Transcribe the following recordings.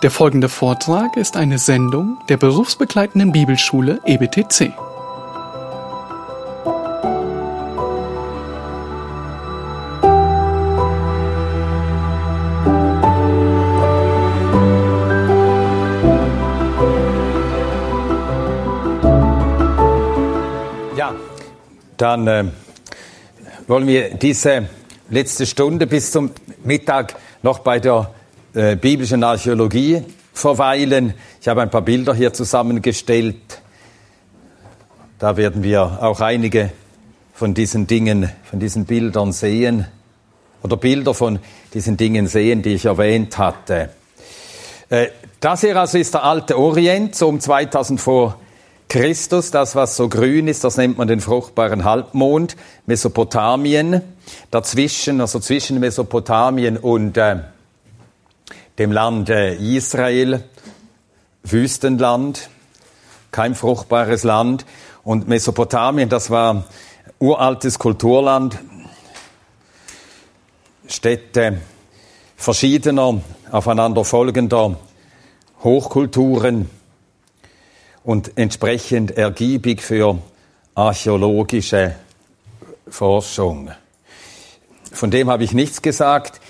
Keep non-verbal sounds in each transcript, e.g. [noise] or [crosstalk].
Der folgende Vortrag ist eine Sendung der berufsbegleitenden Bibelschule EBTC. Ja, dann äh, wollen wir diese letzte Stunde bis zum Mittag noch bei der äh, biblischen Archäologie verweilen. Ich habe ein paar Bilder hier zusammengestellt. Da werden wir auch einige von diesen Dingen, von diesen Bildern sehen oder Bilder von diesen Dingen sehen, die ich erwähnt hatte. Äh, Das hier also ist der alte Orient, so um 2000 vor Christus, das was so grün ist, das nennt man den fruchtbaren Halbmond, Mesopotamien, dazwischen, also zwischen Mesopotamien und äh, dem Land äh, Israel, Wüstenland, kein fruchtbares Land. Und Mesopotamien, das war uraltes Kulturland, Städte verschiedener, aufeinander folgender Hochkulturen und entsprechend ergiebig für archäologische Forschung. Von dem habe ich nichts gesagt.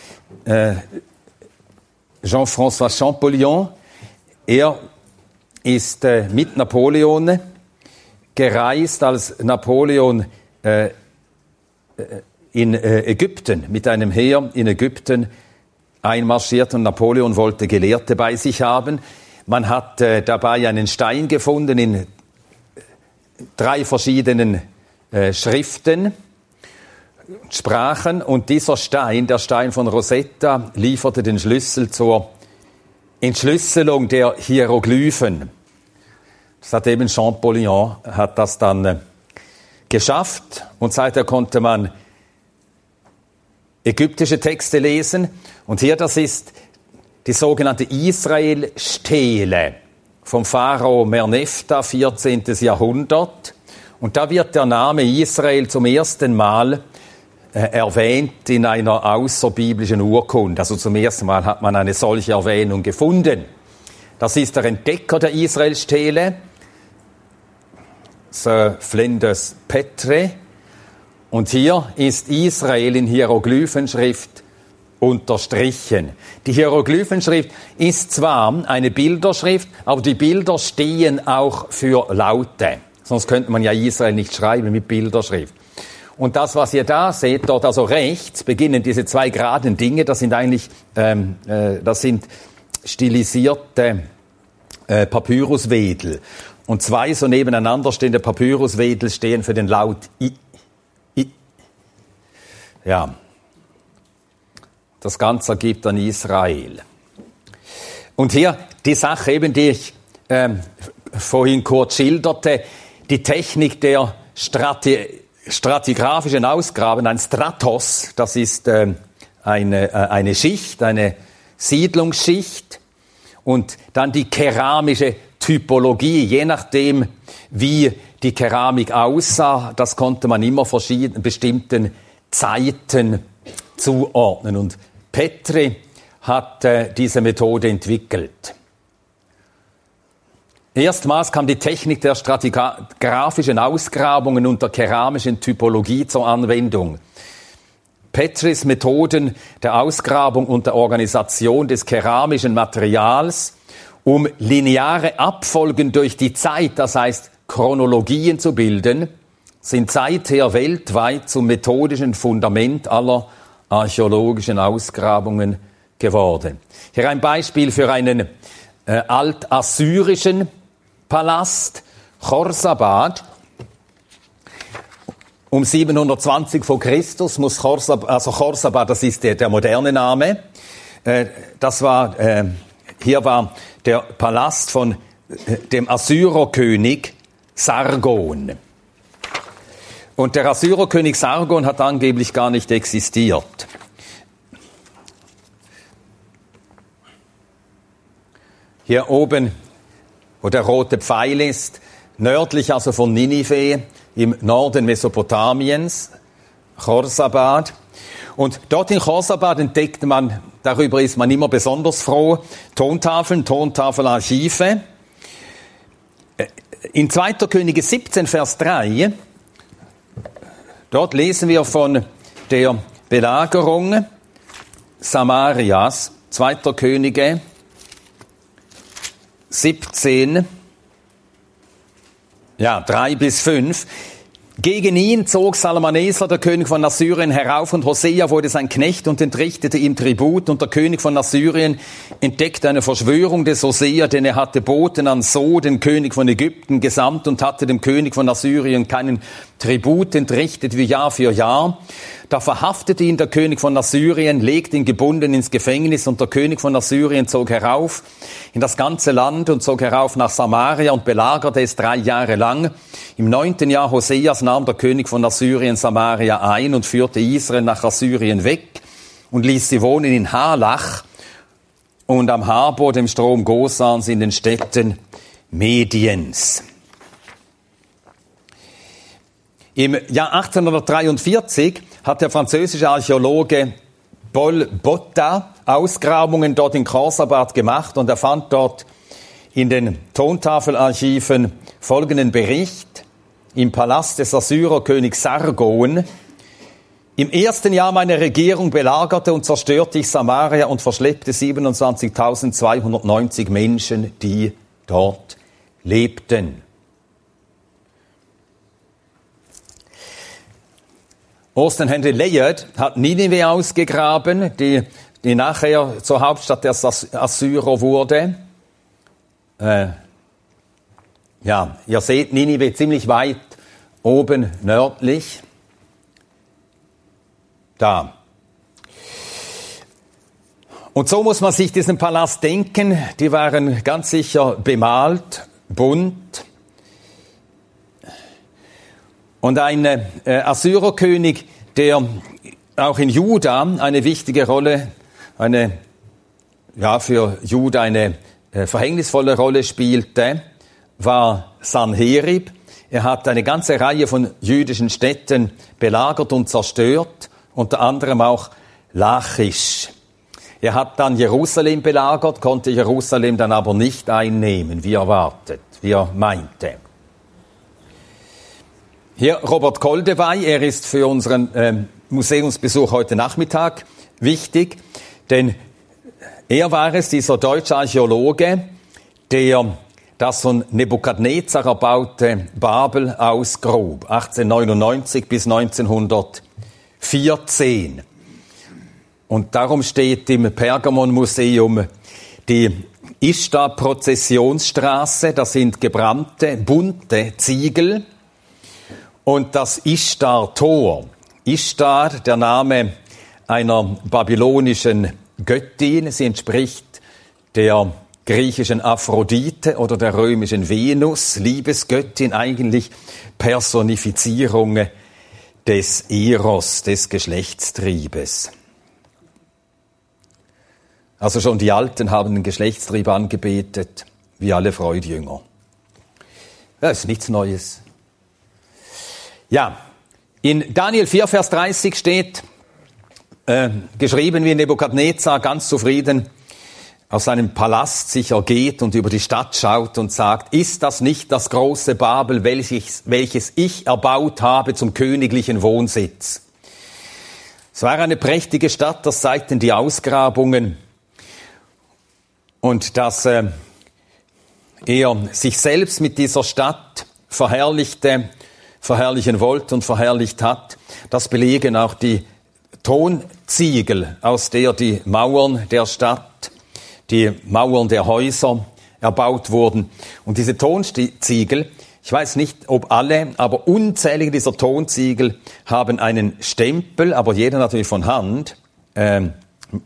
Äh, Jean-François Champollion, er ist äh, mit Napoleon gereist, als Napoleon äh, äh, in äh, Ägypten mit einem Heer in Ägypten einmarschiert und Napoleon wollte Gelehrte bei sich haben. Man hat äh, dabei einen Stein gefunden in drei verschiedenen äh, Schriften, Sprachen und dieser Stein, der Stein von Rosetta, lieferte den Schlüssel zur Entschlüsselung der Hieroglyphen. Das hat eben Champollion hat das dann äh, geschafft und seither konnte man ägyptische Texte lesen und hier das ist die sogenannte Israel-Stele vom Pharao Merneptah, 14. Jahrhundert. Und da wird der Name Israel zum ersten Mal erwähnt in einer außerbiblischen Urkunde. Also zum ersten Mal hat man eine solche Erwähnung gefunden. Das ist der Entdecker der Israel-Stele, Sir Flinders Petre. Und hier ist Israel in Hieroglyphenschrift unterstrichen. Die Hieroglyphenschrift ist zwar eine Bilderschrift, aber die Bilder stehen auch für Laute. Sonst könnte man ja Israel nicht schreiben mit Bilderschrift. Und das, was ihr da seht, dort also rechts, beginnen diese zwei geraden Dinge, das sind eigentlich, ähm, äh, das sind stilisierte äh, Papyruswedel. Und zwei so nebeneinander stehende Papyruswedel stehen für den Laut I. I. Ja. Das Ganze ergibt dann Israel. Und hier die Sache eben, die ich ähm, vorhin kurz schilderte, die Technik der Strati stratigraphischen Ausgraben, ein Stratos, das ist ähm, eine, äh, eine Schicht, eine Siedlungsschicht und dann die keramische Typologie, je nachdem, wie die Keramik aussah, das konnte man immer verschiedenen bestimmten Zeiten zuordnen. Und Petri hat äh, diese Methode entwickelt. Erstmals kam die Technik der stratigraphischen Ausgrabungen und der keramischen Typologie zur Anwendung. Petris Methoden der Ausgrabung und der Organisation des keramischen Materials, um lineare Abfolgen durch die Zeit, das heißt Chronologien zu bilden, sind seither weltweit zum methodischen Fundament aller archäologischen Ausgrabungen geworden. Hier ein Beispiel für einen äh, altassyrischen Palast, Chorsabad. Um 720 vor Christus muss Chorsabad, also Chorsabad, das ist der, der moderne Name, äh, das war, äh, hier war der Palast von äh, dem Assyrerkönig Sargon. Und der Assyrerkönig Sargon hat angeblich gar nicht existiert. Hier oben, wo der rote Pfeil ist, nördlich also von Ninive, im Norden Mesopotamiens, Chorsabad. Und dort in Chorsabad entdeckte man Darüber ist man immer besonders froh. Tontafeln, Tontafelarchive. Äh, in 2. Könige 17, Vers 3, dort lesen wir von der Belagerung Samarias, 2. Könige 17, ja, 3 bis 5. Gegen ihn zog Salmaneser, der König von Assyrien, herauf und Hosea wurde sein Knecht und entrichtete ihm Tribut und der König von Assyrien entdeckte eine Verschwörung des Hosea, denn er hatte Boten an So, den König von Ägypten, gesandt und hatte dem König von Assyrien keinen Tribut entrichtet wie Jahr für Jahr. Da verhaftete ihn der König von Assyrien, legte ihn gebunden ins Gefängnis und der König von Assyrien zog herauf in das ganze Land und zog herauf nach Samaria und belagerte es drei Jahre lang. Im neunten Jahr Hoseas nahm der König von Assyrien Samaria ein und führte Israel nach Assyrien weg und ließ sie wohnen in Halach und am Habor, dem Strom Gosans, in den Städten Mediens. Im Jahr 1843 hat der französische Archäologe Paul Botta Ausgrabungen dort in Korsabad gemacht und er fand dort in den Tontafelarchiven folgenden Bericht im Palast des Assyrerkönigs Sargon. Im ersten Jahr meiner Regierung belagerte und zerstörte ich Samaria und verschleppte 27.290 Menschen, die dort lebten. Austin Henry Layard hat Ninive ausgegraben, die, die nachher zur Hauptstadt der Assyrer wurde. Äh, ja, ihr seht Ninive ziemlich weit oben nördlich. Da. Und so muss man sich diesen Palast denken. Die waren ganz sicher bemalt, bunt. Und ein äh, Assyrerkönig, der auch in Juda eine wichtige Rolle, eine, ja, für Juda eine äh, verhängnisvolle Rolle spielte, war Sanherib. Er hat eine ganze Reihe von jüdischen Städten belagert und zerstört, unter anderem auch Lachisch. Er hat dann Jerusalem belagert, konnte Jerusalem dann aber nicht einnehmen, wie erwartet, wie er meinte. Hier Robert Koldewey, er ist für unseren ähm, Museumsbesuch heute Nachmittag wichtig, denn er war es, dieser deutsche Archäologe, der das von Nebukadnezar erbaute Babel ausgrub, 1899 bis 1914. Und darum steht im Pergamon-Museum die Ishtar-Prozessionsstraße, das sind gebrannte, bunte Ziegel, und das Ishtar-Tor. Ishtar, der Name einer babylonischen Göttin, sie entspricht der griechischen Aphrodite oder der römischen Venus, Liebesgöttin, eigentlich Personifizierung des Eros, des Geschlechtstriebes. Also schon die Alten haben den Geschlechtstrieb angebetet, wie alle Freudjünger. Das ist nichts Neues. Ja, in Daniel 4, Vers 30 steht, äh, geschrieben, wie Nebukadnezar ganz zufrieden aus seinem Palast sich ergeht und über die Stadt schaut und sagt, ist das nicht das große Babel, welches, welches ich erbaut habe zum königlichen Wohnsitz? Es war eine prächtige Stadt, das zeigten die Ausgrabungen und dass äh, er sich selbst mit dieser Stadt verherrlichte verherrlichen wollte und verherrlicht hat. Das belegen auch die Tonziegel, aus der die Mauern der Stadt, die Mauern der Häuser erbaut wurden. Und diese Tonziegel, ich weiß nicht, ob alle, aber unzählige dieser Tonziegel haben einen Stempel, aber jeder natürlich von Hand, äh,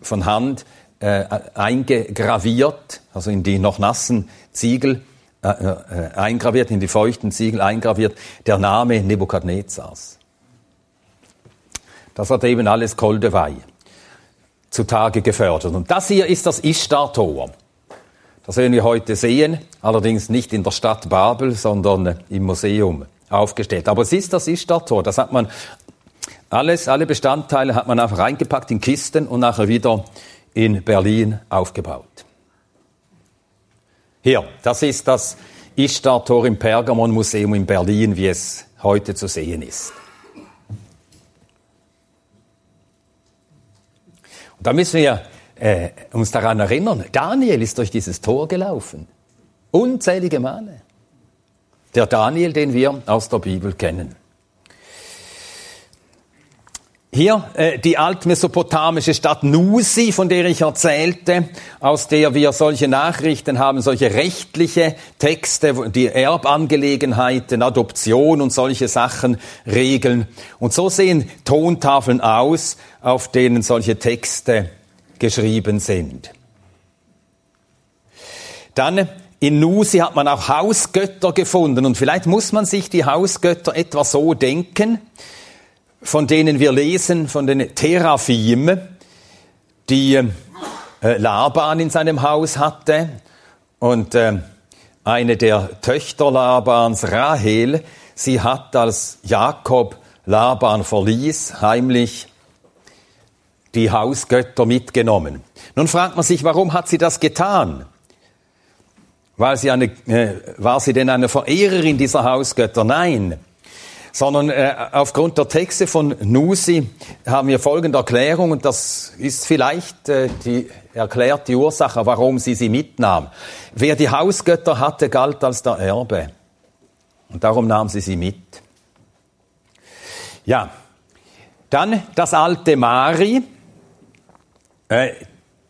von Hand äh, eingegraviert, also in die noch nassen Ziegel äh, äh, eingraviert, in die feuchten Ziegel eingraviert, der Name Nebukadnezars. Das hat eben alles Koldewey zutage gefördert. Und das hier ist das Ishtar-Tor. Das werden wir heute sehen, allerdings nicht in der Stadt Babel, sondern im Museum aufgestellt. Aber es ist das Ishtar-Tor. Das hat man alles, alle Bestandteile hat man einfach reingepackt in Kisten und nachher wieder in Berlin aufgebaut. Hier, das ist das Ishtar-Tor im Pergamon-Museum in Berlin, wie es heute zu sehen ist. Und da müssen wir äh, uns daran erinnern, Daniel ist durch dieses Tor gelaufen. Unzählige Male. Der Daniel, den wir aus der Bibel kennen. Hier äh, die altmesopotamische Stadt Nusi, von der ich erzählte, aus der wir solche Nachrichten haben, solche rechtliche Texte, die Erbangelegenheiten, Adoption und solche Sachen regeln. Und so sehen Tontafeln aus, auf denen solche Texte geschrieben sind. Dann in Nusi hat man auch Hausgötter gefunden und vielleicht muss man sich die Hausgötter etwa so denken, von denen wir lesen, von den Teraphim, die äh, Laban in seinem Haus hatte und äh, eine der Töchter Labans, Rahel, sie hat, als Jakob Laban verließ, heimlich die Hausgötter mitgenommen. Nun fragt man sich, warum hat sie das getan? Weil sie eine, äh, war sie denn eine Verehrerin dieser Hausgötter? Nein sondern äh, aufgrund der Texte von Nusi haben wir folgende Erklärung und das ist vielleicht äh, die erklärt die Ursache, warum sie sie mitnahm. Wer die Hausgötter hatte, galt als der Erbe und darum nahm sie sie mit. Ja, dann das alte Mari. Äh,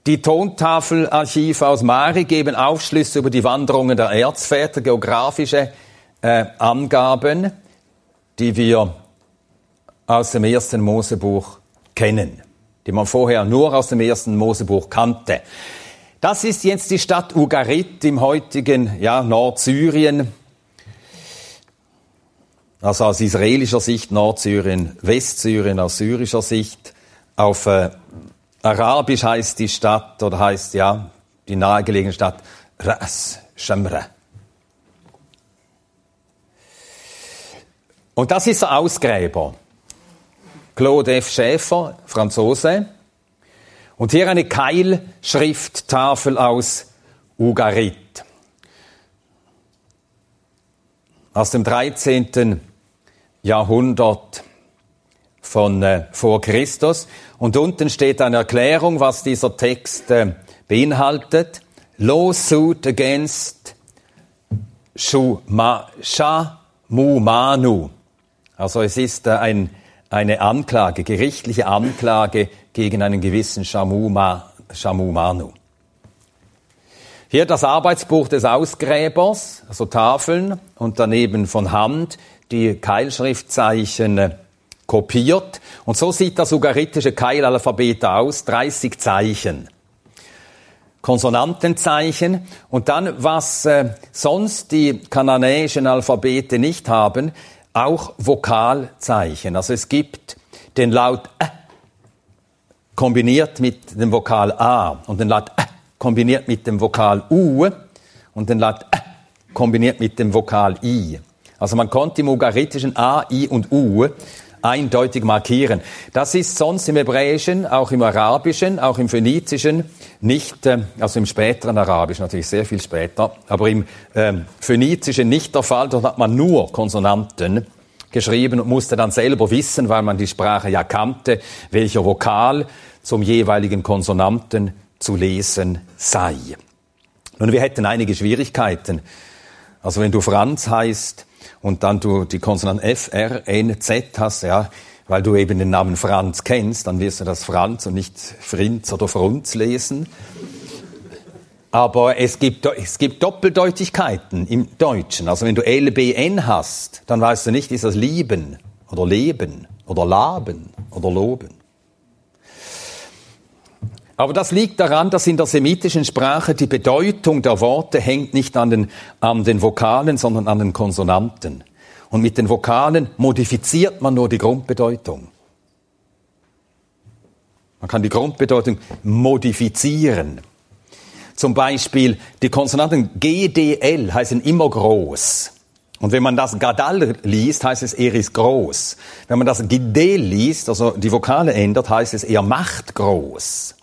die Tontafelarchive aus Mari geben Aufschlüsse über die Wanderungen der Erzväter, geografische äh, Angaben die wir aus dem ersten Mosebuch kennen, die man vorher nur aus dem ersten Mosebuch kannte. Das ist jetzt die Stadt Ugarit im heutigen ja, Nordsyrien, also aus israelischer Sicht Nordsyrien, Westsyrien aus syrischer Sicht. Auf äh, Arabisch heißt die Stadt oder heißt ja die nahegelegene Stadt Ras Shamra. Und das ist der Ausgräber. Claude F. Schäfer, Franzose. Und hier eine Keilschrifttafel aus Ugarit. Aus dem 13. Jahrhundert von äh, vor Christus. Und unten steht eine Erklärung, was dieser Text äh, beinhaltet. Lawsuit against Shuma, Shamumanu. Also es ist äh, ein, eine Anklage, gerichtliche Anklage gegen einen gewissen Shamuma, Shamumanu. Hier das Arbeitsbuch des Ausgräbers, also Tafeln und daneben von Hand die Keilschriftzeichen äh, kopiert. Und so sieht das ugaritische Keilalphabet aus, 30 Zeichen. Konsonantenzeichen und dann, was äh, sonst die kananäischen Alphabete nicht haben, auch Vokalzeichen. Also es gibt den Laut Ä kombiniert mit dem Vokal A und den Laut Ä kombiniert mit dem Vokal U und den Laut Ä kombiniert mit dem Vokal I. Also man konnte im Ugaritischen A, I und U eindeutig markieren. Das ist sonst im Hebräischen, auch im Arabischen, auch im Phönizischen nicht, äh, also im späteren Arabisch natürlich sehr viel später, aber im äh, Phönizischen nicht der Fall. Dort hat man nur Konsonanten geschrieben und musste dann selber wissen, weil man die Sprache ja kannte, welcher Vokal zum jeweiligen Konsonanten zu lesen sei. Nun, wir hätten einige Schwierigkeiten. Also wenn du Franz heißt, und dann du die Konsonanten F, R, N, Z hast, ja, weil du eben den Namen Franz kennst, dann wirst du das Franz und nicht Frinz oder Frunz lesen. Aber es gibt, es gibt Doppeldeutigkeiten im Deutschen. Also wenn du LBN hast, dann weißt du nicht, ist das Lieben oder Leben oder Laben oder Loben. Aber das liegt daran, dass in der semitischen Sprache die Bedeutung der Worte hängt nicht an den, an den Vokalen, sondern an den Konsonanten. Und mit den Vokalen modifiziert man nur die Grundbedeutung. Man kann die Grundbedeutung modifizieren. Zum Beispiel die Konsonanten GDL heißen immer groß. Und wenn man das Gadal liest, heißt es, er ist groß. Wenn man das Gidel liest, also die Vokale ändert, heißt es, er macht groß.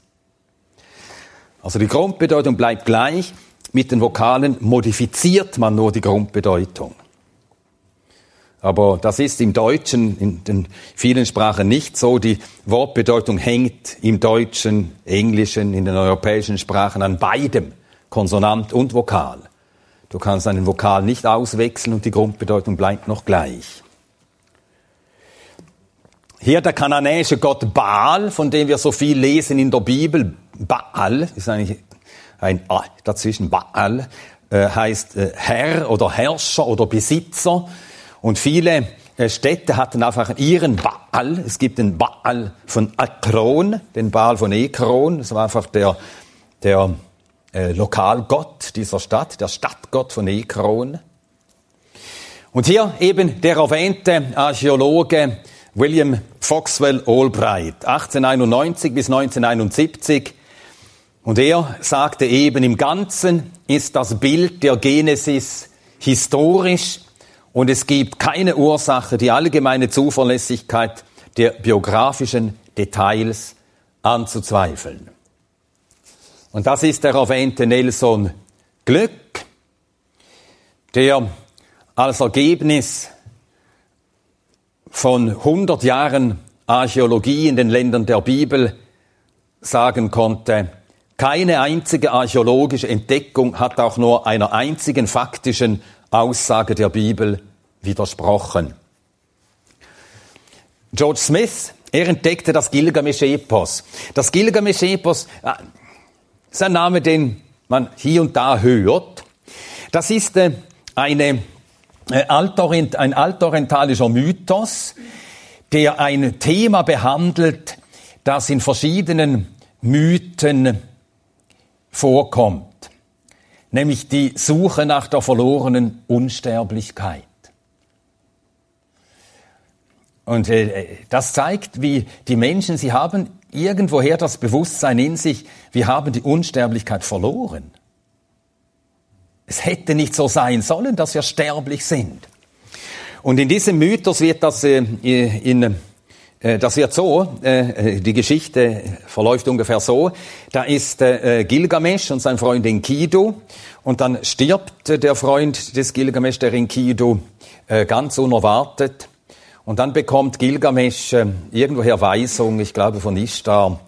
Also die Grundbedeutung bleibt gleich, mit den Vokalen modifiziert man nur die Grundbedeutung. Aber das ist im Deutschen, in den vielen Sprachen nicht so. Die Wortbedeutung hängt im Deutschen, Englischen, in den europäischen Sprachen an beidem, Konsonant und Vokal. Du kannst einen Vokal nicht auswechseln und die Grundbedeutung bleibt noch gleich. Hier der kananäische Gott Baal, von dem wir so viel lesen in der Bibel. Baal ist eigentlich ein A dazwischen. Baal äh, heißt äh, Herr oder Herrscher oder Besitzer. Und viele äh, Städte hatten einfach ihren Baal. Es gibt den Baal von Akron, den Baal von Ekron. Das war einfach der, der äh, Lokalgott dieser Stadt, der Stadtgott von Ekron. Und hier eben der erwähnte Archäologe William Foxwell Albright, 1891 bis 1971. Und er sagte eben, im Ganzen ist das Bild der Genesis historisch und es gibt keine Ursache, die allgemeine Zuverlässigkeit der biografischen Details anzuzweifeln. Und das ist der erwähnte Nelson Glück, der als Ergebnis von 100 Jahren Archäologie in den Ländern der Bibel sagen konnte, keine einzige archäologische Entdeckung hat auch nur einer einzigen faktischen Aussage der Bibel widersprochen. George Smith, er entdeckte das Gilgamesch-Epos. Das Gilgamesch-Epos äh, ist ein Name, den man hier und da hört. Das ist äh, eine, äh, ein altorientalischer Mythos, der ein Thema behandelt, das in verschiedenen Mythen vorkommt nämlich die Suche nach der verlorenen Unsterblichkeit. Und äh, das zeigt, wie die Menschen, sie haben irgendwoher das Bewusstsein in sich, wir haben die Unsterblichkeit verloren. Es hätte nicht so sein sollen, dass wir sterblich sind. Und in diesem Mythos wird das äh, in äh, das wird so, äh, äh, die Geschichte verläuft ungefähr so, da ist Gilgamesch und sein Freund Enkidu und dann stirbt der Freund des Gilgamesch, der Enkidu, ganz unerwartet und dann bekommt Gilgamesch irgendwoher Weisung, ich glaube von Ishtar,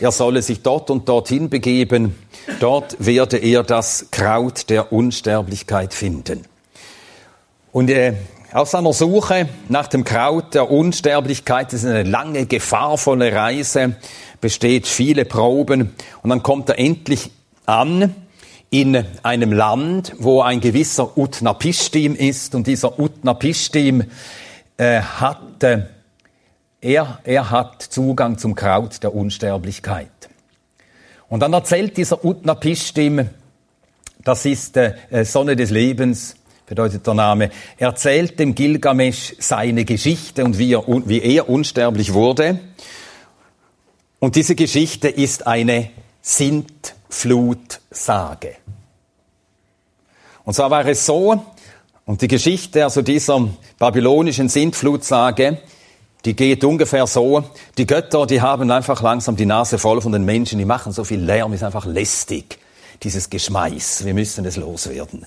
er solle sich dort und dorthin begeben, dort werde er das Kraut der Unsterblichkeit finden. Und äh, auf seiner Suche nach dem Kraut der Unsterblichkeit ist eine lange, gefahrvolle Reise, besteht viele Proben. Und dann kommt er endlich an in einem Land, wo ein gewisser Utnapishtim ist. Und dieser Utnapishtim äh, hat, äh, er, er hat Zugang zum Kraut der Unsterblichkeit. Und dann erzählt dieser Utnapishtim, das ist äh, Sonne des Lebens, bedeutet der Name, erzählt dem Gilgamesch seine Geschichte und wie er, wie er unsterblich wurde. Und diese Geschichte ist eine Sintflutsage. Und zwar war es so, und die Geschichte also dieser babylonischen Sintflutsage, die geht ungefähr so, die Götter, die haben einfach langsam die Nase voll von den Menschen, die machen so viel Lärm, ist einfach lästig dieses Geschmeiß. Wir müssen es loswerden.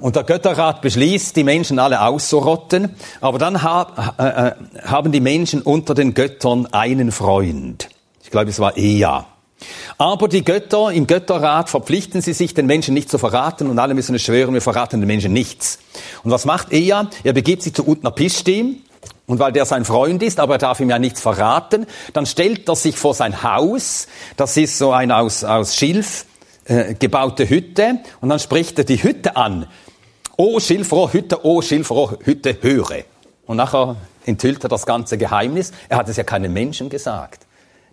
Und der Götterrat beschließt, die Menschen alle auszurotten, aber dann hab, äh, äh, haben die Menschen unter den Göttern einen Freund. Ich glaube, es war Ea. Aber die Götter im Götterrat verpflichten sie sich, den Menschen nicht zu verraten und alle müssen es schwören, wir verraten den Menschen nichts. Und was macht Ea? Er begibt sich zu Utnapishtim, und weil der sein Freund ist, aber er darf ihm ja nichts verraten, dann stellt er sich vor sein Haus, das ist so ein aus, aus Schilf, äh, gebaute Hütte und dann spricht er die Hütte an. O Schilfrohr Hütte, o Schilfrohr Hütte, höre. Und nachher enthüllt er das ganze Geheimnis. Er hat es ja keinen Menschen gesagt.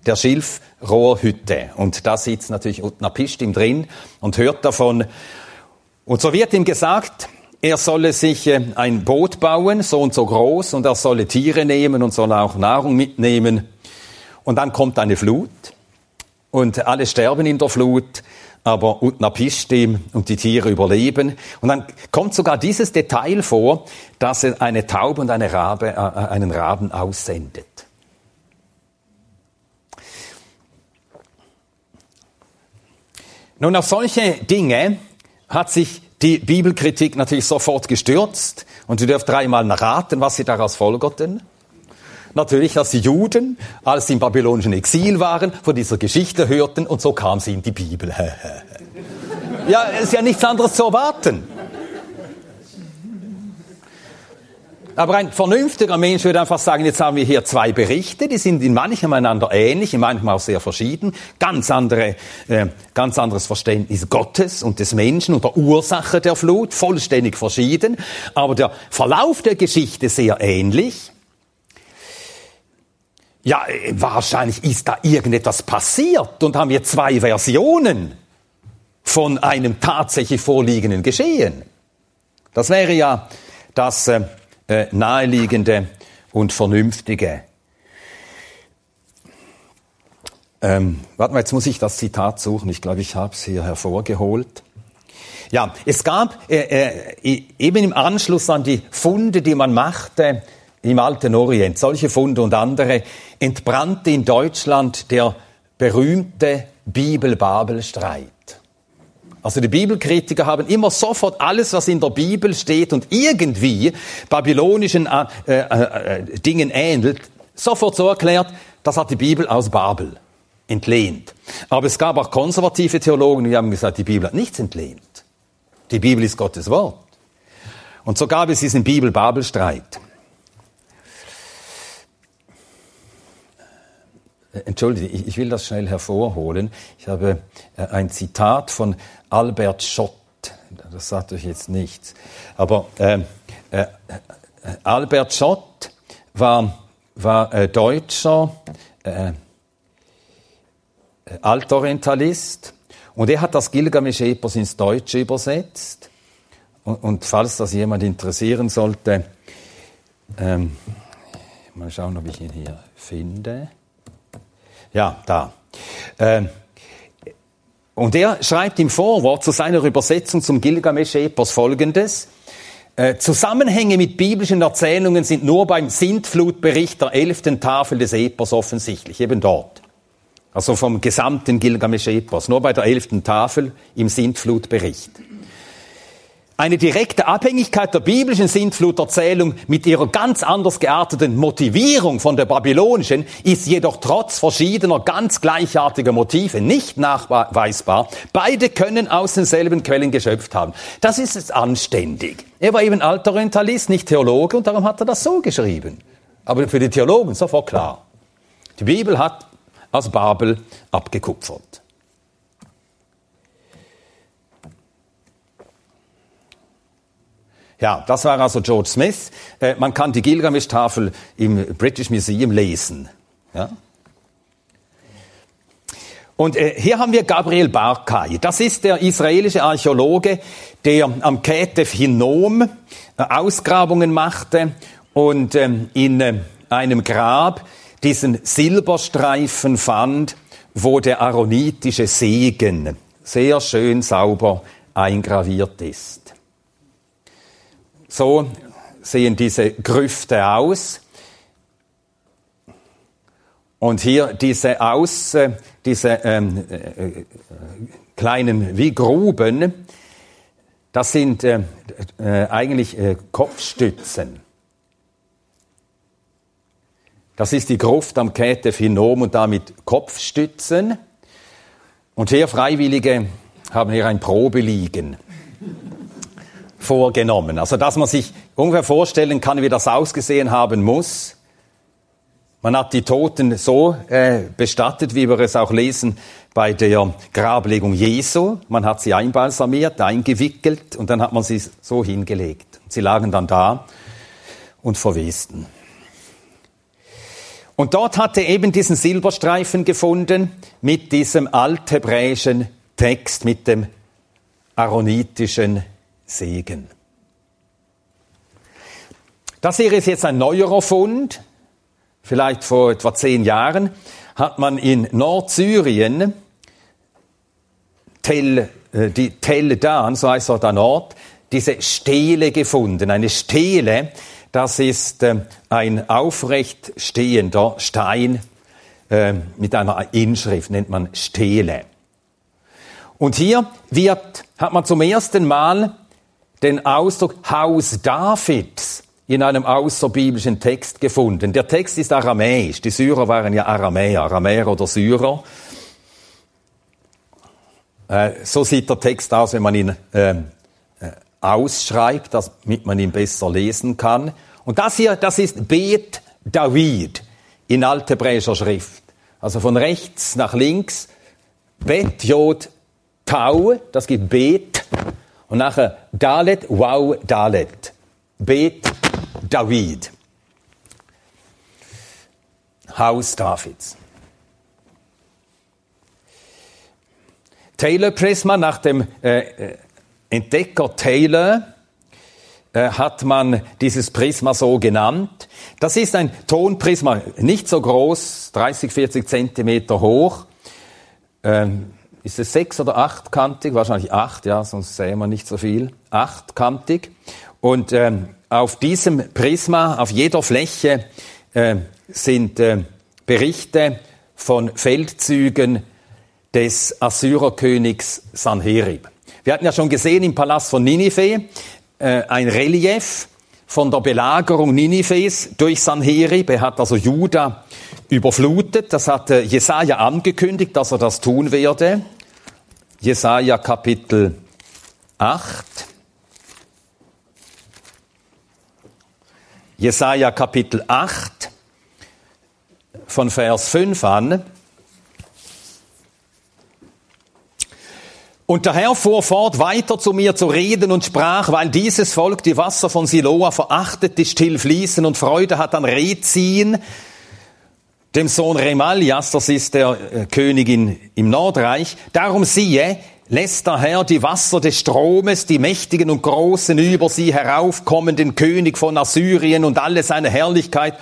Der Schilfrohrhütte. Und da sitzt natürlich Utnapishtim drin und hört davon. Und so wird ihm gesagt, er solle sich äh, ein Boot bauen, so und so groß, und er solle Tiere nehmen und solle auch Nahrung mitnehmen. Und dann kommt eine Flut und alle sterben in der Flut aber Utnapishtim und die Tiere überleben. Und dann kommt sogar dieses Detail vor, dass er eine Taube und eine Rabe, äh, äh, einen Raben aussendet. Nun, auf solche Dinge hat sich die Bibelkritik natürlich sofort gestürzt. Und Sie dürft dreimal raten, was sie daraus folgerten. Natürlich, dass die Juden, als sie im babylonischen Exil waren, von dieser Geschichte hörten und so kam sie in die Bibel. [laughs] ja, ist ja nichts anderes zu erwarten. Aber ein vernünftiger Mensch würde einfach sagen, jetzt haben wir hier zwei Berichte, die sind in manchem einander ähnlich, in manchem auch sehr verschieden, ganz andere, äh, ganz anderes Verständnis Gottes und des Menschen und der Ursache der Flut, vollständig verschieden, aber der Verlauf der Geschichte sehr ähnlich. Ja, äh, wahrscheinlich ist da irgendetwas passiert und haben wir zwei Versionen von einem tatsächlich vorliegenden Geschehen. Das wäre ja das äh, äh, naheliegende und vernünftige. Ähm, warte mal, jetzt muss ich das Zitat suchen. Ich glaube, ich habe es hier hervorgeholt. Ja, es gab äh, äh, eben im Anschluss an die Funde, die man machte im Alten Orient, solche Funde und andere, entbrannte in Deutschland der berühmte Bibel-Babel-Streit. Also die Bibelkritiker haben immer sofort alles, was in der Bibel steht und irgendwie babylonischen äh, äh, äh, Dingen ähnelt, sofort so erklärt, das hat die Bibel aus Babel entlehnt. Aber es gab auch konservative Theologen, die haben gesagt, die Bibel hat nichts entlehnt. Die Bibel ist Gottes Wort. Und so gab es diesen Bibel-Babel-Streit. Entschuldige, ich, will das schnell hervorholen. Ich habe äh, ein Zitat von Albert Schott. Das sagt euch jetzt nichts. Aber äh, äh, Albert Schott war, war äh, Deutscher, äh, Altorientalist und er hat das Gilgamesch-Epos ins Deutsche übersetzt. Und, und, falls das jemand interessieren sollte, ähm, mal schauen, ob ich ihn hier finde. Ja, da. Ähm, und er schreibt im Vorwort zu seiner Übersetzung zum Gilgamesch-Epos folgendes. Äh, Zusammenhänge mit biblischen Erzählungen sind nur beim Sintflutbericht der elften Tafel des Epos offensichtlich, eben dort. Also vom gesamten Gilgamesch-Epos, nur bei der elften Tafel im Sintflutbericht. Eine direkte Abhängigkeit der biblischen Sintfluterzählung mit ihrer ganz anders gearteten Motivierung von der babylonischen ist jedoch trotz verschiedener ganz gleichartiger Motive nicht nachweisbar. Beide können aus denselben Quellen geschöpft haben. Das ist es anständig. Er war eben alter Orientalist, nicht Theologe und darum hat er das so geschrieben. Aber für die Theologen sofort klar. Die Bibel hat aus Babel abgekupfert. Ja, das war also George Smith. Äh, man kann die Gilgamesch-Tafel im British Museum lesen. Ja? Und äh, hier haben wir Gabriel Barkay. Das ist der israelische Archäologe, der am Ketef Hinnom äh, Ausgrabungen machte und ähm, in äh, einem Grab diesen Silberstreifen fand, wo der aaronitische Segen sehr schön sauber eingraviert ist. So sehen diese Grüfte aus. Und hier diese Aus, äh, diese ähm, äh, kleinen wie Gruben, das sind äh, äh, eigentlich äh, Kopfstützen. Das ist die Gruft am Käte Phinom und damit Kopfstützen. Und hier Freiwillige haben hier ein Probeliegen vorgenommen. Also dass man sich ungefähr vorstellen kann, wie das ausgesehen haben muss. Man hat die Toten so äh, bestattet, wie wir es auch lesen bei der Grablegung Jesu. Man hat sie einbalsamiert, eingewickelt und dann hat man sie so hingelegt. Sie lagen dann da und verwesten. Und dort hat er eben diesen Silberstreifen gefunden mit diesem althebräischen Text, mit dem aaronitischen Segen. Das hier ist jetzt ein neuerer Fund. Vielleicht vor etwa zehn Jahren hat man in Nordsyrien Tel, äh, die Tel Dan, so heißt er der Ort, diese Stele gefunden. Eine Stele, das ist äh, ein aufrecht stehender Stein äh, mit einer Inschrift, nennt man Stele. Und hier wird, hat man zum ersten Mal den Ausdruck Haus Davids in einem außerbiblischen Text gefunden. Der Text ist aramäisch. Die Syrer waren ja Aramäer, Aramäer oder Syrer. Äh, so sieht der Text aus, wenn man ihn ähm, äh, ausschreibt, damit man ihn besser lesen kann. Und das hier, das ist Bet David in althebräischer Schrift. Also von rechts nach links. Bet Jod Tau, das gibt Bet. Und nachher Dalet, Wow, Dalet. Bet David. Haus Davids. Taylor Prisma nach dem äh, äh, Entdecker Taylor äh, hat man dieses Prisma so genannt. Das ist ein Tonprisma, nicht so groß, 30, 40 Zentimeter hoch. Ähm, ist es sechs oder achtkantig? Wahrscheinlich acht, ja, sonst sähe man nicht so viel. Achtkantig. Und ähm, auf diesem Prisma, auf jeder Fläche, äh, sind äh, Berichte von Feldzügen des Assyrerkönigs Sanherib. Wir hatten ja schon gesehen im Palast von Ninive äh, ein Relief von der Belagerung Ninives durch Sanherib. Er hat also Juda überflutet. Das hat äh, Jesaja angekündigt, dass er das tun werde. Jesaja Kapitel 8. Jesaja Kapitel 8 von Vers 5 an. Und der Herr fuhr fort, weiter zu mir zu reden und sprach, weil dieses Volk die Wasser von Siloa verachtet, die still fließen und Freude hat an Rezin, dem Sohn Remalias, das ist der äh, Königin im Nordreich. Darum siehe, lässt der Herr die Wasser des Stromes, die mächtigen und großen über sie heraufkommen, den König von Assyrien und alle seine Herrlichkeit.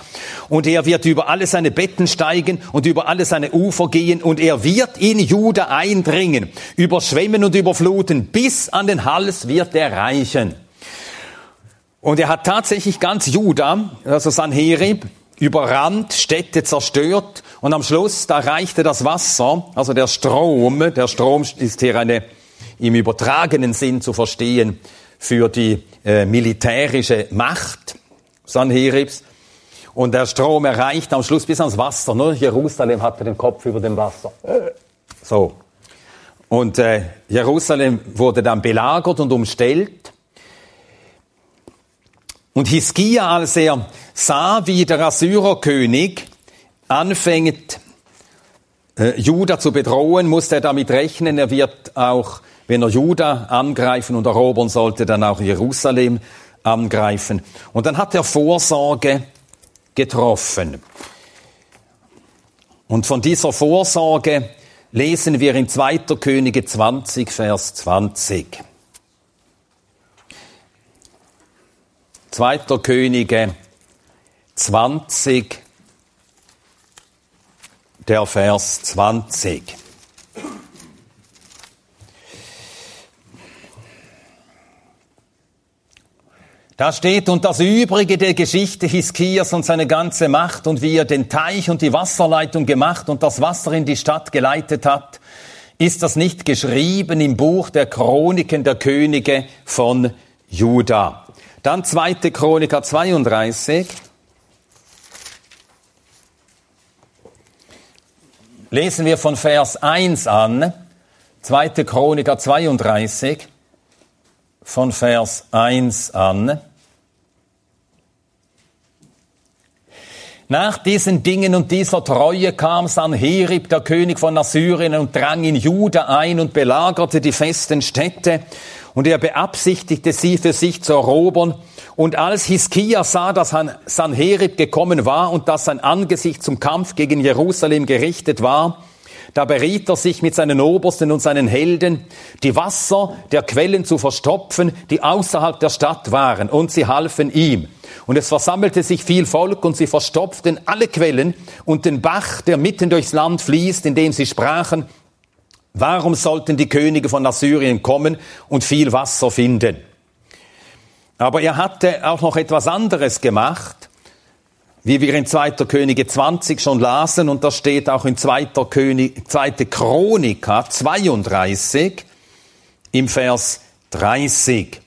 Und er wird über alle seine Betten steigen und über alle seine Ufer gehen und er wird in Juda eindringen, überschwemmen und überfluten, bis an den Hals wird er reichen. Und er hat tatsächlich ganz Juda, also Sanherib, überrannt, Städte zerstört und am Schluss, da reichte das Wasser, also der Strom, der Strom ist hier eine im übertragenen Sinn zu verstehen für die äh, militärische Macht Sanheribs. Und der Strom erreicht am Schluss bis ans Wasser. Nur Jerusalem hatte den Kopf über dem Wasser. So. Und äh, Jerusalem wurde dann belagert und umstellt. Und Hiskia, als er sah, wie der Assyrerkönig anfängt, äh, Juda zu bedrohen, musste er damit rechnen, er wird auch, wenn er Juda angreifen und erobern sollte, dann auch Jerusalem angreifen. Und dann hat er Vorsorge getroffen. Und von dieser Vorsorge lesen wir in 2. Könige 20, Vers 20. 2. Könige 20, der Vers 20. Da steht, und das Übrige der Geschichte Hiskias und seine ganze Macht und wie er den Teich und die Wasserleitung gemacht und das Wasser in die Stadt geleitet hat, ist das nicht geschrieben im Buch der Chroniken der Könige von Juda. Dann zweite Chroniker 32. lesen wir von Vers 1 an, 2. Chroniker 32, von Vers 1 an. Nach diesen Dingen und dieser Treue kam Sanherib, der König von Assyrien, und drang in Juda ein und belagerte die festen Städte. Und er beabsichtigte sie für sich zu erobern. Und als Hiskia sah, dass Sanherib gekommen war und dass sein Angesicht zum Kampf gegen Jerusalem gerichtet war, da beriet er sich mit seinen Obersten und seinen Helden, die Wasser der Quellen zu verstopfen, die außerhalb der Stadt waren, und sie halfen ihm. Und es versammelte sich viel Volk, und sie verstopften alle Quellen und den Bach, der mitten durchs Land fließt, indem sie sprachen, warum sollten die Könige von Assyrien kommen und viel Wasser finden? Aber er hatte auch noch etwas anderes gemacht wie wir in 2. Könige 20 schon lasen, und das steht auch in 2. König, 2. Chronika 32, im Vers 30.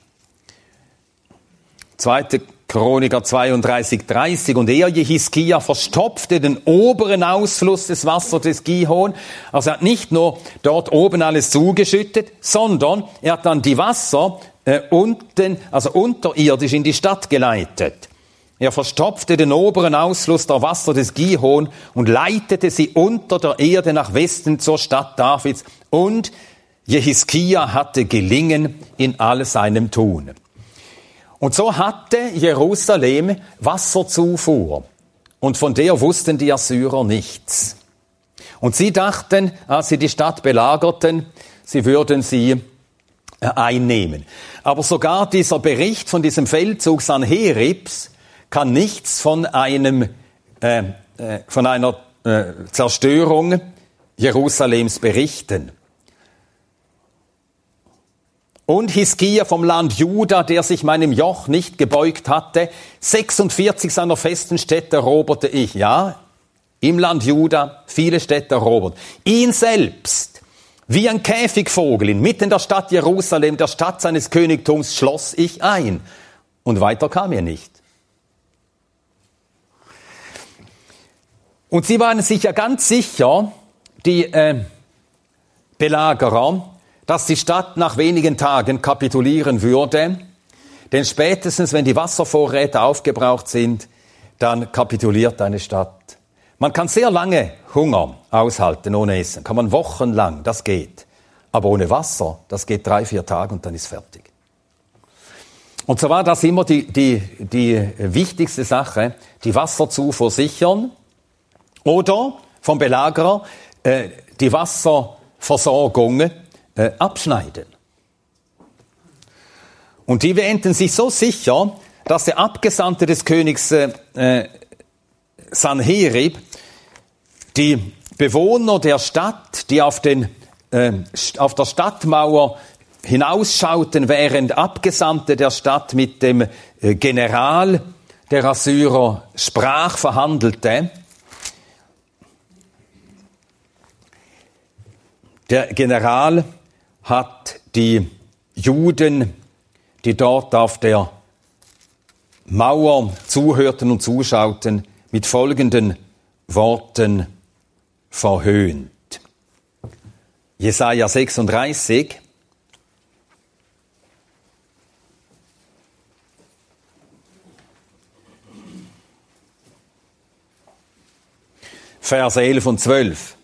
Zweite Chroniker 32, 30. Und er, Jehiskia, verstopfte den oberen Ausfluss des Wassers des Gihon. Also er hat nicht nur dort oben alles zugeschüttet, sondern er hat dann die Wasser äh, unten, also unterirdisch in die Stadt geleitet. Er verstopfte den oberen Ausfluss der Wasser des Gihon und leitete sie unter der Erde nach Westen zur Stadt Davids. Und Jehiskia hatte gelingen in all seinem Tun. Und so hatte Jerusalem Wasserzufuhr. Und von der wussten die Assyrer nichts. Und sie dachten, als sie die Stadt belagerten, sie würden sie äh, einnehmen. Aber sogar dieser Bericht von diesem Feldzug Sanheribs kann nichts von einem, äh, äh, von einer äh, Zerstörung Jerusalems berichten. Und Hiskia vom Land Juda, der sich meinem Joch nicht gebeugt hatte, 46 seiner festen Städte eroberte ich. Ja, im Land Juda viele Städte erobert. Ihn selbst, wie ein Käfigvogel inmitten der Stadt Jerusalem, der Stadt seines Königtums, schloss ich ein. Und weiter kam er nicht. Und sie waren sich ja ganz sicher, die äh, Belagerer, dass die Stadt nach wenigen Tagen kapitulieren würde, denn spätestens, wenn die Wasservorräte aufgebraucht sind, dann kapituliert eine Stadt. Man kann sehr lange Hunger aushalten ohne Essen, kann man wochenlang, das geht. Aber ohne Wasser, das geht drei, vier Tage und dann ist fertig. Und so war das immer die, die, die wichtigste Sache, die Wasserzufuhr sichern oder vom Belagerer äh, die Wasserversorgung äh, abschneiden. Und die wähnten sich so sicher, dass der Abgesandte des Königs äh, Sanherib die Bewohner der Stadt, die auf, den, äh, auf der Stadtmauer hinausschauten, während Abgesandte der Stadt mit dem äh, General der Assyrer sprach, verhandelte, der General hat die Juden, die dort auf der Mauer zuhörten und zuschauten, mit folgenden Worten verhöhnt. Jesaja 36. Verse 11 und 12.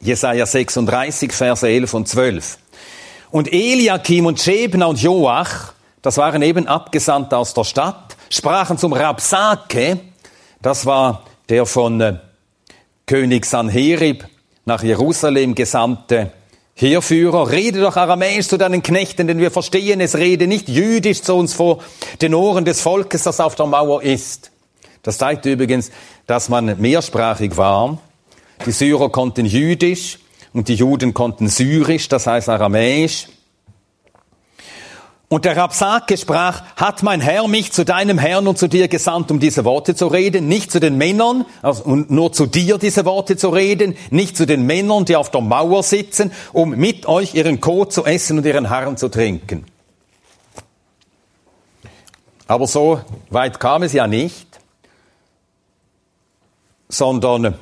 Jesaja 36, Verse 11 und 12. Und Eliakim und Schebna und Joach, das waren eben Abgesandte aus der Stadt, sprachen zum Rabsake, das war der von äh, König Sanherib nach Jerusalem gesandte Heerführer, rede doch aramäisch zu deinen Knechten, denn wir verstehen es, rede nicht jüdisch zu uns vor den Ohren des Volkes, das auf der Mauer ist. Das zeigt übrigens, dass man mehrsprachig war. Die Syrer konnten jüdisch, und die Juden konnten Syrisch, das heißt Aramäisch. Und der Rabsake sprach, hat mein Herr mich zu deinem Herrn und zu dir gesandt, um diese Worte zu reden, nicht zu den Männern, also, nur zu dir diese Worte zu reden, nicht zu den Männern, die auf der Mauer sitzen, um mit euch ihren Kot zu essen und ihren Harren zu trinken. Aber so weit kam es ja nicht, sondern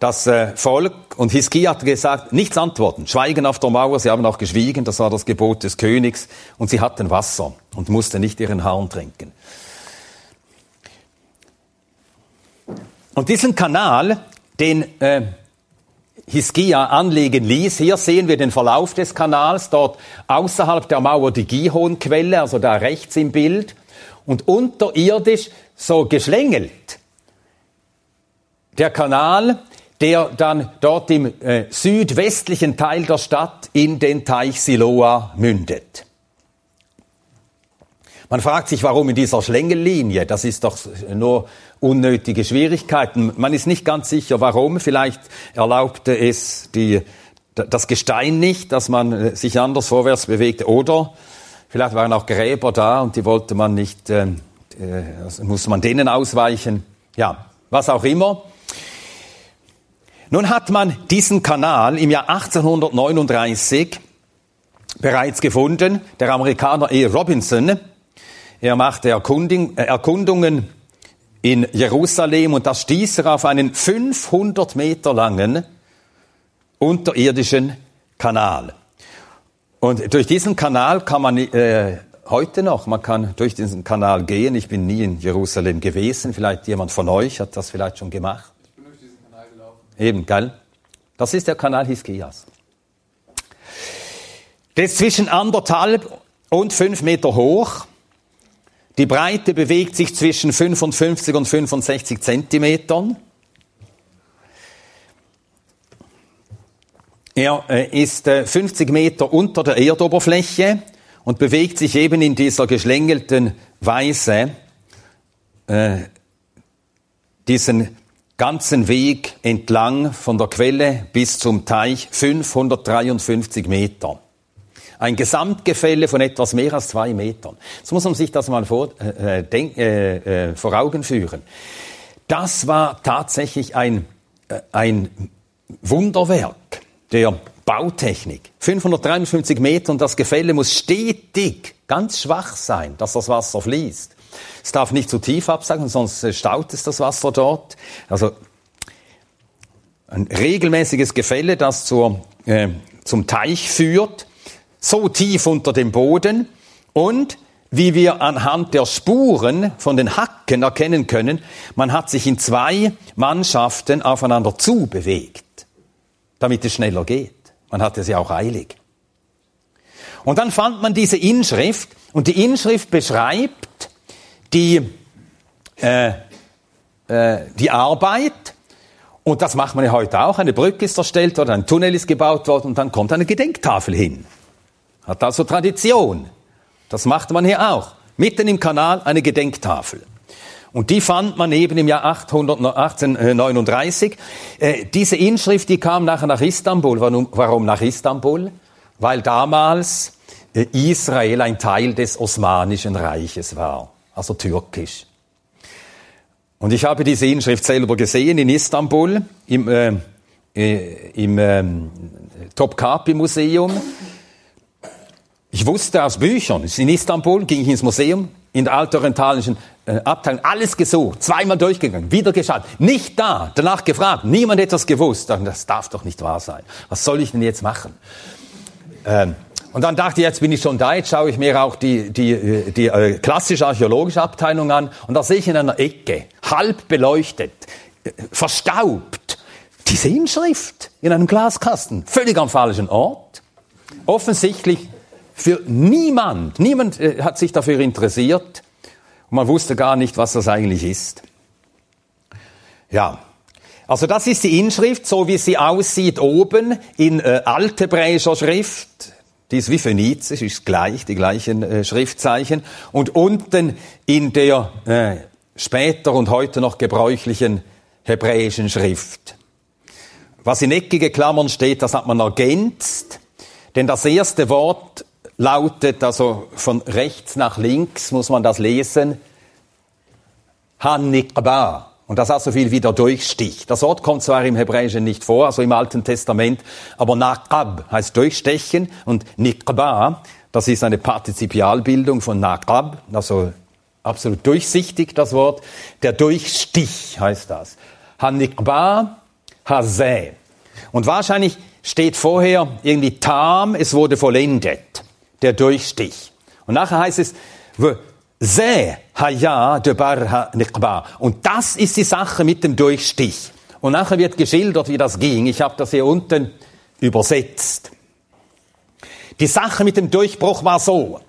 das äh, Volk und Hiskia hat gesagt, nichts antworten, schweigen auf der Mauer, sie haben auch geschwiegen, das war das Gebot des Königs. Und sie hatten Wasser und mussten nicht ihren Haaren trinken. Und diesen Kanal, den äh, Hiskia anlegen ließ, hier sehen wir den Verlauf des Kanals, dort außerhalb der Mauer die Gihonquelle, also da rechts im Bild, und unterirdisch so geschlängelt. Der Kanal der dann dort im äh, südwestlichen Teil der Stadt in den Teich Siloa mündet. Man fragt sich, warum in dieser Schlängellinie? Das ist doch nur unnötige Schwierigkeiten. Man ist nicht ganz sicher, warum. Vielleicht erlaubte es die, das Gestein nicht, dass man äh, sich anders vorwärts bewegt. Oder vielleicht waren auch Gräber da und die wollte man nicht, äh, äh, also musste man denen ausweichen. Ja, was auch immer. Nun hat man diesen Kanal im Jahr 1839 bereits gefunden, der Amerikaner E. Robinson. Er machte äh, Erkundungen in Jerusalem und da stieß er auf einen 500 Meter langen unterirdischen Kanal. Und durch diesen Kanal kann man äh, heute noch, man kann durch diesen Kanal gehen. Ich bin nie in Jerusalem gewesen. Vielleicht jemand von euch hat das vielleicht schon gemacht. Ich bin durch diesen Kanal gelaufen. Eben, gell? Das ist der Kanal Hiskias. Der ist zwischen anderthalb und fünf Meter hoch. Die Breite bewegt sich zwischen 55 und 65 Zentimetern. Er äh, ist 50 äh, Meter unter der Erdoberfläche und bewegt sich eben in dieser geschlängelten Weise äh, diesen ganzen Weg entlang von der Quelle bis zum Teich 553 Meter. Ein Gesamtgefälle von etwas mehr als zwei Metern. Jetzt muss man sich das mal vor, äh, denk, äh, äh, vor Augen führen. Das war tatsächlich ein, äh, ein Wunderwerk der Bautechnik. 553 Meter und das Gefälle muss stetig, ganz schwach sein, dass das Wasser fließt. Es darf nicht zu tief absagen, sonst staut es das Wasser dort. Also ein regelmäßiges Gefälle, das zur, äh, zum Teich führt, so tief unter dem Boden und wie wir anhand der Spuren von den Hacken erkennen können, man hat sich in zwei Mannschaften aufeinander zubewegt damit es schneller geht. Man hatte ja auch eilig. Und dann fand man diese Inschrift und die Inschrift beschreibt die, äh, äh, die Arbeit und das macht man ja heute auch. Eine Brücke ist erstellt worden, ein Tunnel ist gebaut worden und dann kommt eine Gedenktafel hin. Hat also Tradition. Das macht man hier auch. Mitten im Kanal eine Gedenktafel. Und die fand man eben im Jahr 800, 1839. Äh, diese Inschrift, die kam nachher nach Istanbul. Warum, warum nach Istanbul? Weil damals äh, Israel ein Teil des Osmanischen Reiches war, also türkisch. Und ich habe diese Inschrift selber gesehen in Istanbul im, äh, äh im äh, Topkapi Museum. Ich wusste aus Büchern, in Istanbul ging ich ins Museum, in der altorientalischen äh, Abteilung, alles gesucht, zweimal durchgegangen, wieder geschaut, nicht da, danach gefragt, niemand etwas gewusst. Das darf doch nicht wahr sein. Was soll ich denn jetzt machen? Ähm, und dann dachte ich, jetzt bin ich schon da, jetzt schaue ich mir auch die, die, die äh, klassische archäologische Abteilung an und da sehe ich in einer Ecke, halb beleuchtet, äh, verstaubt, diese Inschrift in einem Glaskasten, völlig am falschen Ort. Offensichtlich für niemand, niemand äh, hat sich dafür interessiert und man wusste gar nicht, was das eigentlich ist. Ja, also das ist die Inschrift, so wie sie aussieht oben in äh, althebräischer Schrift. Die ist wie phönizisch, ist gleich, die gleichen äh, Schriftzeichen. Und unten in der äh, später und heute noch gebräuchlichen hebräischen Schrift. Was in eckige Klammern steht, das hat man ergänzt, denn das erste Wort lautet, also von rechts nach links muss man das lesen, Hanikba. Und das hat so viel wie der Durchstich. Das Wort kommt zwar im Hebräischen nicht vor, also im Alten Testament, aber Naqab heißt Durchstechen und Nikba, das ist eine Partizipialbildung von Naqab, also absolut durchsichtig das Wort. Der Durchstich heißt das. Hanikba Hazeh. Und wahrscheinlich steht vorher irgendwie Tam, es wurde vollendet der Durchstich. Und nachher heißt es, Se haya de bar niqba. Und das ist die Sache mit dem Durchstich. Und nachher wird geschildert, wie das ging. Ich habe das hier unten übersetzt. Die Sache mit dem Durchbruch war so.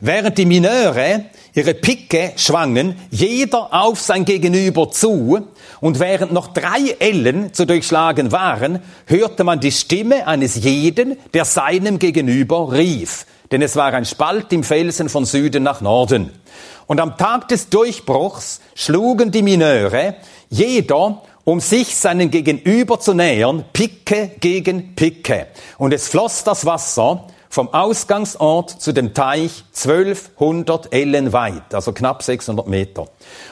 Während die Mineure ihre Picke schwangen, jeder auf sein Gegenüber zu, und während noch drei Ellen zu durchschlagen waren, hörte man die Stimme eines jeden, der seinem Gegenüber rief denn es war ein Spalt im Felsen von Süden nach Norden. Und am Tag des Durchbruchs schlugen die Mineure, jeder, um sich seinen Gegenüber zu nähern, Picke gegen Picke. Und es floss das Wasser vom Ausgangsort zu dem Teich 1200 Ellen weit, also knapp 600 Meter.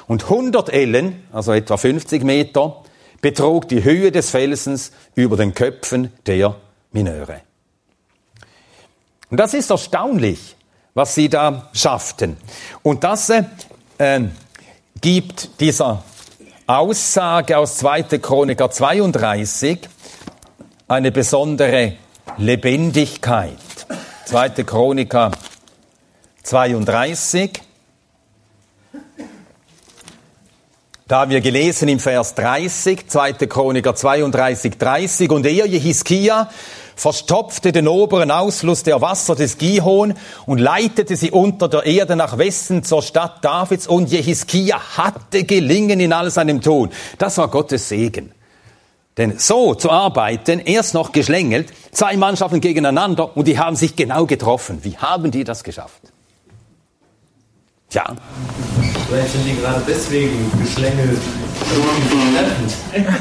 Und 100 Ellen, also etwa 50 Meter, betrug die Höhe des Felsens über den Köpfen der Mineure. Und das ist erstaunlich, was sie da schafften. Und das äh, ähm, gibt dieser Aussage aus 2. Chroniker 32 eine besondere Lebendigkeit. 2. Chroniker 32. Da haben wir gelesen im Vers 30, 2. Chroniker 32, 30. Und er, Jehiskia, verstopfte den oberen Ausfluss der Wasser des Gihon und leitete sie unter der Erde nach Westen zur Stadt Davids und Jehiskia hatte gelingen in all seinem Tun. Das war Gottes Segen. Denn so zu arbeiten, erst noch geschlängelt, zwei Mannschaften gegeneinander und die haben sich genau getroffen. Wie haben die das geschafft? Tja. Vielleicht sind die gerade deswegen geschlängelt.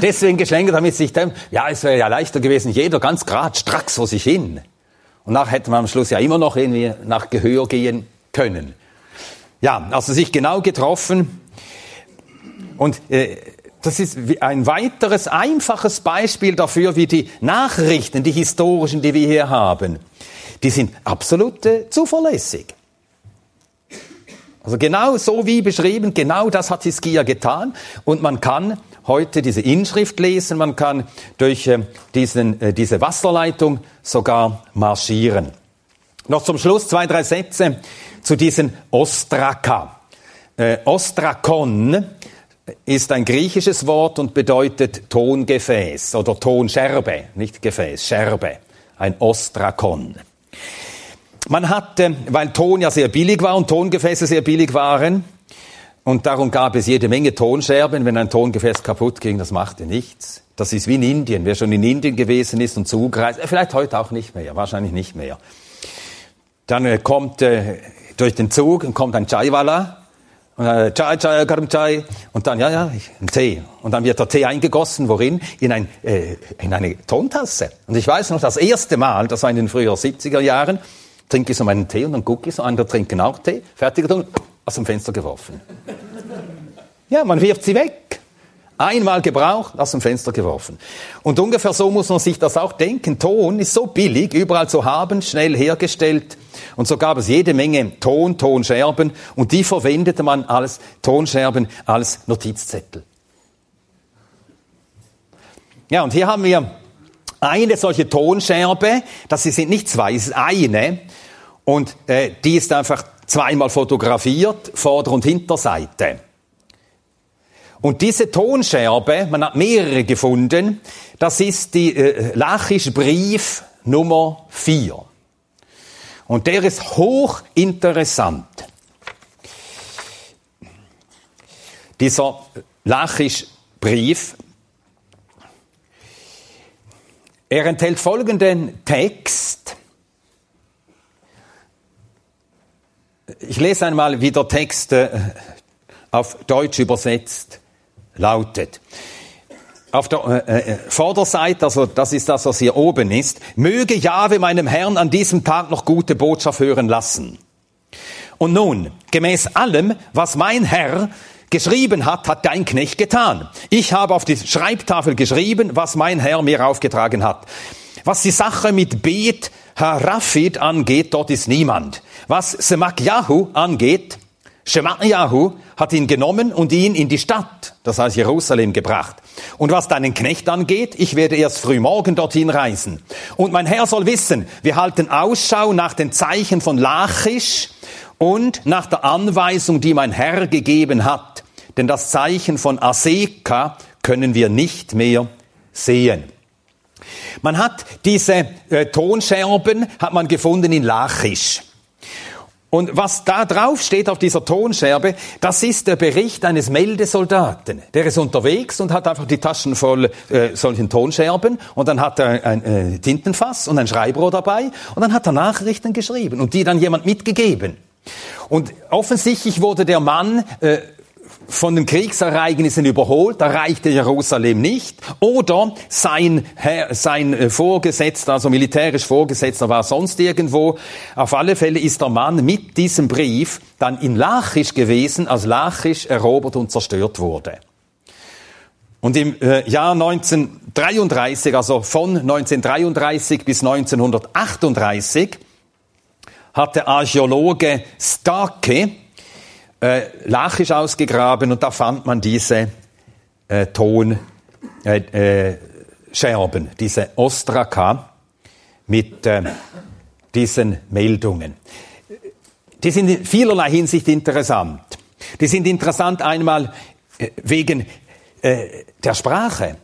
Deswegen geschlängelt, damit sich dann, ja, es wäre ja leichter gewesen, jeder ganz grad stracks vor sich hin. Und nachher hätte man am Schluss ja immer noch irgendwie nach Gehör gehen können. Ja, also sich genau getroffen. Und äh, das ist ein weiteres einfaches Beispiel dafür, wie die Nachrichten, die historischen, die wir hier haben, die sind absolut äh, zuverlässig. Also genau so wie beschrieben, genau das hat Hiskia getan. Und man kann heute diese Inschrift lesen, man kann durch äh, diesen, äh, diese Wasserleitung sogar marschieren. Noch zum Schluss zwei, drei Sätze zu diesen Ostraka. Äh, Ostrakon ist ein griechisches Wort und bedeutet Tongefäß oder Tonscherbe, nicht Gefäß, Scherbe, ein Ostrakon. Man hatte, weil Ton ja sehr billig war und Tongefäße sehr billig waren, und darum gab es jede Menge Tonscherben. Wenn ein Tongefäß kaputt ging, das machte nichts. Das ist wie in Indien. Wer schon in Indien gewesen ist und zugereist, äh, vielleicht heute auch nicht mehr, wahrscheinlich nicht mehr. Dann äh, kommt äh, durch den Zug kommt ein Chaiwala und äh, Chai, Chai, Garam Chai. Und dann, ja, ja, ein Tee. Und dann wird der Tee eingegossen, worin? In, ein, äh, in eine Tontasse. Und ich weiß noch, das erste Mal, das war in den früheren 70er Jahren, trinke ich so meinen Tee und dann gucke ich so, andere trinken auch Tee, fertig und aus dem Fenster geworfen. Ja, man wirft sie weg. Einmal gebraucht, aus dem Fenster geworfen. Und ungefähr so muss man sich das auch denken. Ton ist so billig, überall zu haben, schnell hergestellt. Und so gab es jede Menge Ton, Tonscherben und die verwendete man als Tonscherben, als Notizzettel. Ja, und hier haben wir eine solche Tonscherbe, das sind nicht zwei, es ist eine. Und äh, die ist einfach zweimal fotografiert, Vorder- und Hinterseite. Und diese Tonscherbe, man hat mehrere gefunden, das ist die äh, Lachische Brief Nummer 4. Und der ist hochinteressant. Dieser Lachisch Brief, er enthält folgenden Text. Ich lese einmal, wie der Text äh, auf Deutsch übersetzt lautet. Auf der äh, äh, Vorderseite, also das ist das, was hier oben ist, möge Jahwe meinem Herrn an diesem Tag noch gute Botschaft hören lassen. Und nun, gemäß allem, was mein Herr geschrieben hat, hat dein Knecht getan. Ich habe auf die Schreibtafel geschrieben, was mein Herr mir aufgetragen hat. Was die Sache mit Bet Harafid angeht, dort ist niemand. Was Semakyahu angeht, Shemayahu hat ihn genommen und ihn in die Stadt, das heißt Jerusalem, gebracht. Und was deinen Knecht angeht, ich werde erst früh morgen dorthin reisen. Und mein Herr soll wissen, wir halten Ausschau nach den Zeichen von Lachisch und nach der Anweisung, die mein Herr gegeben hat. Denn das Zeichen von Aseka können wir nicht mehr sehen. Man hat diese äh, Tonscherben hat man gefunden in Lachisch. Und was da drauf steht auf dieser Tonscherbe, das ist der Bericht eines Meldesoldaten. Der ist unterwegs und hat einfach die Taschen voll äh, solchen Tonscherben und dann hat er ein äh, Tintenfass und ein Schreibrohr dabei und dann hat er Nachrichten geschrieben und die dann jemand mitgegeben. Und offensichtlich wurde der Mann äh, von den Kriegsereignissen überholt, da reichte Jerusalem nicht, oder sein, Herr, sein äh, Vorgesetzter, also militärisch Vorgesetzter war sonst irgendwo. Auf alle Fälle ist der Mann mit diesem Brief dann in Lachisch gewesen, als Lachisch erobert und zerstört wurde. Und im äh, Jahr 1933, also von 1933 bis 1938, hat der Archäologe Starke äh, Lachisch ausgegraben und da fand man diese äh, Tonscherben, äh, äh, diese Ostraka mit äh, diesen Meldungen. Die sind in vielerlei Hinsicht interessant. Die sind interessant einmal äh, wegen äh, der Sprache.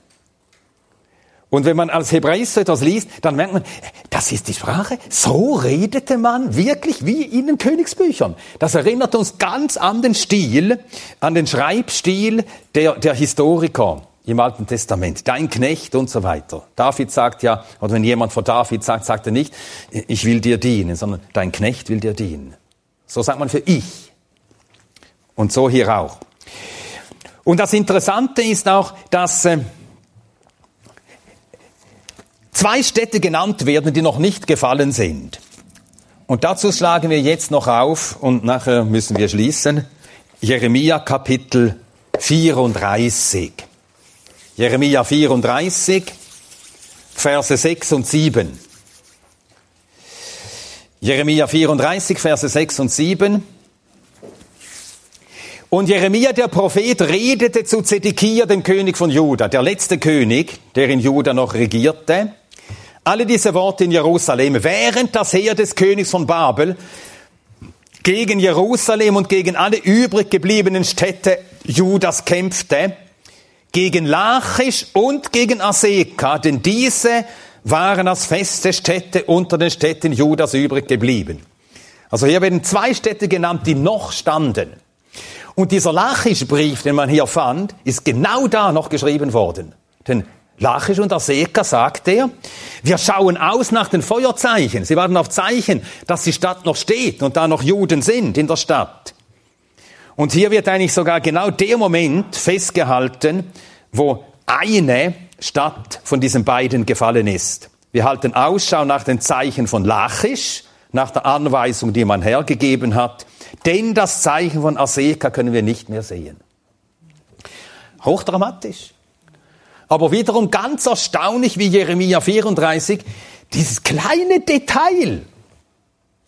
Und wenn man als Hebräist etwas liest, dann merkt man, das ist die Sprache. So redete man wirklich wie in den Königsbüchern. Das erinnert uns ganz an den Stil, an den Schreibstil der, der Historiker im Alten Testament. Dein Knecht und so weiter. David sagt ja, oder wenn jemand vor David sagt, sagt er nicht, ich will dir dienen, sondern dein Knecht will dir dienen. So sagt man für ich. Und so hier auch. Und das Interessante ist auch, dass äh, zwei Städte genannt werden, die noch nicht gefallen sind. Und dazu schlagen wir jetzt noch auf und nachher müssen wir schließen. Jeremia Kapitel 34. Jeremia 34, Verse 6 und 7. Jeremia 34, Verse 6 und 7. Und Jeremia, der Prophet, redete zu Zedekia, dem König von Juda, der letzte König, der in Juda noch regierte. Alle diese Worte in Jerusalem, während das Heer des Königs von Babel gegen Jerusalem und gegen alle übrig gebliebenen Städte Judas kämpfte, gegen Lachisch und gegen Aseka, denn diese waren als feste Städte unter den Städten Judas übrig geblieben. Also hier werden zwei Städte genannt, die noch standen. Und dieser Lachisch-Brief, den man hier fand, ist genau da noch geschrieben worden. Denn Lachisch und Aseka sagt er, wir schauen aus nach den Feuerzeichen. Sie warten auf Zeichen, dass die Stadt noch steht und da noch Juden sind in der Stadt. Und hier wird eigentlich sogar genau der Moment festgehalten, wo eine Stadt von diesen beiden gefallen ist. Wir halten Ausschau nach den Zeichen von Lachisch, nach der Anweisung, die man hergegeben hat, denn das Zeichen von Aseka können wir nicht mehr sehen. Hochdramatisch. Aber wiederum ganz erstaunlich wie Jeremia 34, dieses kleine Detail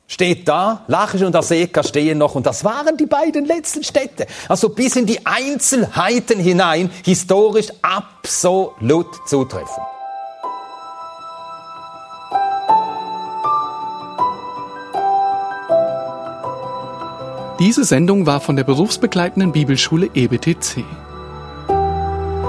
steht da, Lachisch und Aseka stehen noch und das waren die beiden letzten Städte. Also bis in die Einzelheiten hinein historisch absolut zutreffen. Diese Sendung war von der berufsbegleitenden Bibelschule EBTC.